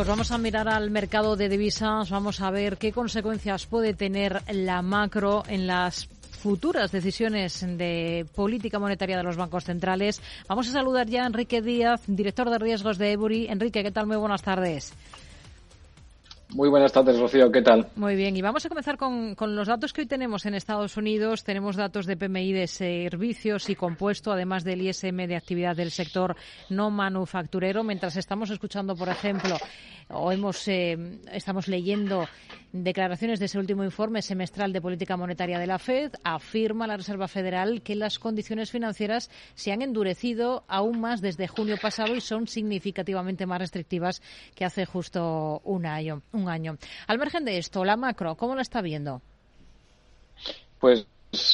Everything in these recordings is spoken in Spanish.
Pues vamos a mirar al mercado de divisas, vamos a ver qué consecuencias puede tener la macro en las futuras decisiones de política monetaria de los bancos centrales. Vamos a saludar ya a Enrique Díaz, director de riesgos de Ebury. Enrique, ¿qué tal? Muy buenas tardes. Muy buenas tardes, Rocío. ¿Qué tal? Muy bien. Y vamos a comenzar con, con, los datos que hoy tenemos en Estados Unidos. Tenemos datos de PMI de servicios y compuesto, además del ISM de actividad del sector no manufacturero. Mientras estamos escuchando, por ejemplo, o hemos, eh, estamos leyendo declaraciones de ese último informe semestral de política monetaria de la Fed, afirma la Reserva Federal que las condiciones financieras se han endurecido aún más desde junio pasado y son significativamente más restrictivas que hace justo un año. Un año. Al margen de esto, la macro, ¿cómo la está viendo? Pues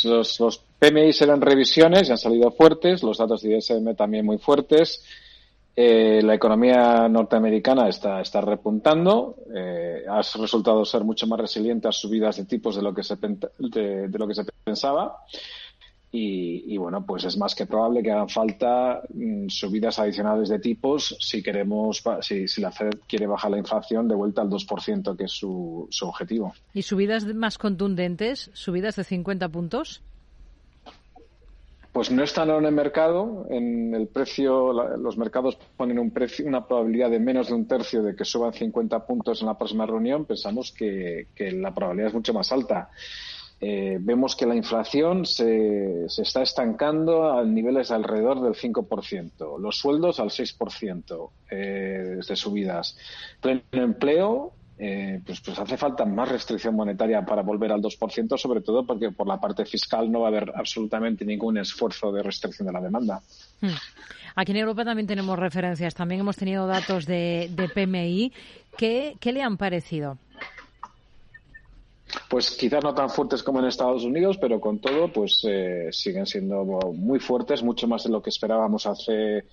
los, los PMI serán revisiones y han salido fuertes, los datos de ISM también muy fuertes. Eh, la economía norteamericana está, está repuntando, eh, ha resultado ser mucho más resiliente a subidas de tipos de lo que se, de, pensaba. Y, y, bueno, pues es más que probable que hagan falta mm, subidas adicionales de tipos si queremos, si, si la Fed quiere bajar la inflación de vuelta al 2%, que es su, su objetivo. ¿Y subidas más contundentes? ¿Subidas de 50 puntos? Pues no están en el mercado. En el precio, los mercados ponen un precio, una probabilidad de menos de un tercio de que suban 50 puntos en la próxima reunión. Pensamos que, la probabilidad es mucho más alta. Eh, vemos que la inflación se, está estancando a niveles alrededor del 5%, los sueldos al 6% eh, de subidas. Pleno empleo eh, pues, pues hace falta más restricción monetaria para volver al 2%, sobre todo porque por la parte fiscal no va a haber absolutamente ningún esfuerzo de restricción de la demanda. Hmm. Aquí en Europa también tenemos referencias, también hemos tenido datos de, de PMI. ¿Qué, ¿Qué le han parecido? pues quizás no tan fuertes como en Estados Unidos, pero con todo, pues eh, siguen siendo muy fuertes, mucho más de lo que esperábamos hace,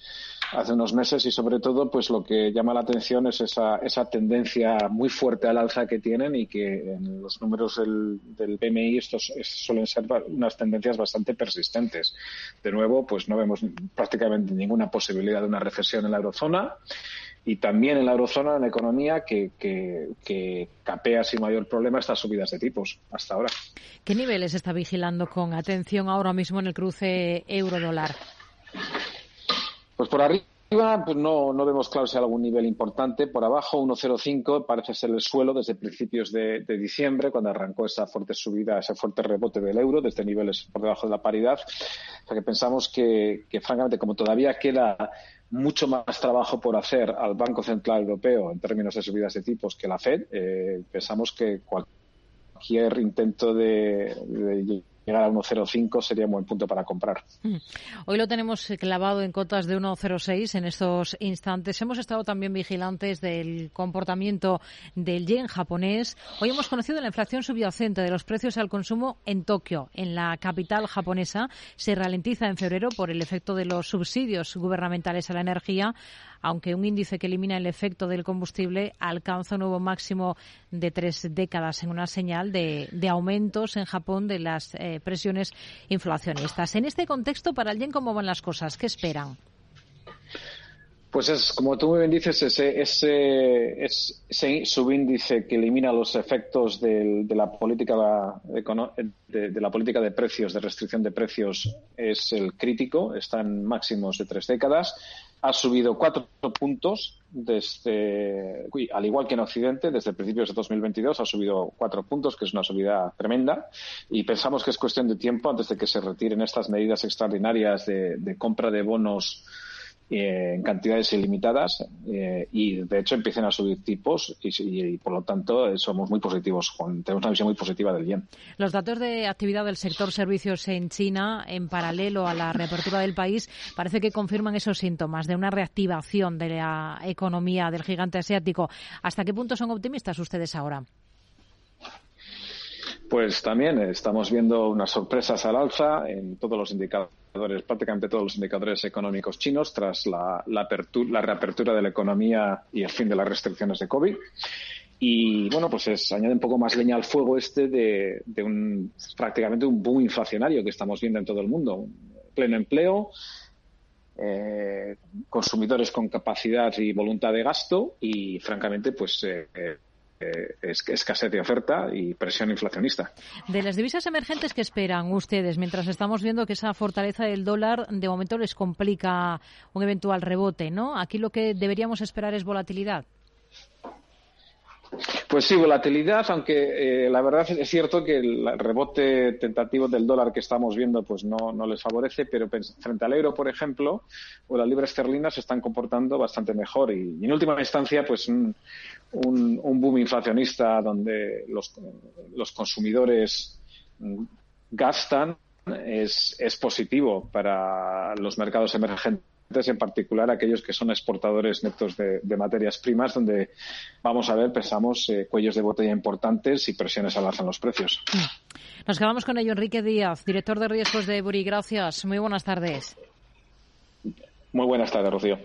hace unos meses y sobre todo, pues lo que llama la atención es esa, esa tendencia muy fuerte al alza que tienen y que en los números del, del PMI estos suelen ser unas tendencias bastante persistentes. De nuevo, pues no vemos prácticamente ninguna posibilidad de una recesión en la eurozona y también en la eurozona, en la economía, que, que, capea sin mayor problema estas subidas de tipos hasta ahora. ¿Qué niveles está vigilando con atención ahora mismo en el cruce euro-dólar? Pues por arriba pues no, no vemos claro si hay algún nivel importante. Por abajo, 1,05 parece ser el suelo desde principios de, diciembre, cuando arrancó esa fuerte subida, ese fuerte rebote del euro, desde niveles por debajo de la paridad. O sea que pensamos que, francamente, como todavía queda mucho más trabajo por hacer al Banco Central Europeo en términos de subidas de tipos que la Fed, eh, pensamos que cualquier intento de llegar a 1,05 sería un buen punto para comprar. Mm. Hoy lo tenemos clavado en cotas de 1,06 en estos instantes. Hemos estado también vigilantes del comportamiento del yen japonés. Hoy hemos conocido la inflación subyacente de los precios al consumo en Tokio, en la capital japonesa. Se ralentiza en febrero por el efecto de los subsidios gubernamentales a la energía aunque un índice que elimina el efecto del combustible alcanza un nuevo máximo de tres décadas en una señal de, aumentos en Japón de las eh, presiones inflacionistas. En este contexto, para yen, ¿cómo van las cosas? ¿Qué esperan? Pues es, como tú muy bien dices, ese, ese, ese subíndice que elimina los efectos de, de la política de, de, la política de precios, de restricción de precios, es el crítico, está en máximos de tres décadas ha subido cuatro puntos desde, al igual que en Occidente, desde principios de 2022 ha subido cuatro puntos, que es una subida tremenda, y pensamos que es cuestión de tiempo antes de que se retiren estas medidas extraordinarias de, de compra de bonos eh, en cantidades ilimitadas eh, y de hecho empiecen a subir tipos y, por lo tanto somos muy positivos, con, tenemos una visión muy positiva del yen. Los datos de actividad del sector servicios en China en paralelo a la reapertura del país parece que confirman esos síntomas de una reactivación de la economía del gigante asiático. ¿Hasta qué punto son optimistas ustedes ahora? Pues también estamos viendo unas sorpresas al alza en todos los indicadores, prácticamente todos los indicadores económicos chinos tras la, apertura, la reapertura de la economía y el fin de las restricciones de COVID. Y bueno, pues es, añade un poco más leña al fuego este de, un prácticamente un boom inflacionario que estamos viendo en todo el mundo. Pleno empleo, eh, consumidores con capacidad y voluntad de gasto y, francamente, pues eh, eh, escasez de oferta y presión inflacionista. De las divisas emergentes, ¿qué esperan ustedes? Mientras estamos viendo que esa fortaleza del dólar de momento les complica un eventual rebote, ¿no? Aquí lo que deberíamos esperar es volatilidad. Pues sí, volatilidad, aunque eh, la verdad es cierto que el rebote tentativo del dólar que estamos viendo pues no, no les favorece, pero frente al euro, por ejemplo, o la libra esterlina se están comportando bastante mejor. Y, en última instancia pues un, un, boom inflacionista donde los, los consumidores gastan es, es positivo para los mercados emergentes en particular aquellos que son exportadores netos de, materias primas, donde vamos a ver, pensamos, eh, cuellos de botella importantes y presiones al alza en los precios. Nos quedamos con ello. Enrique Díaz, director de riesgos de Buri. Gracias. Muy buenas tardes. Muy buenas tardes, Rocío.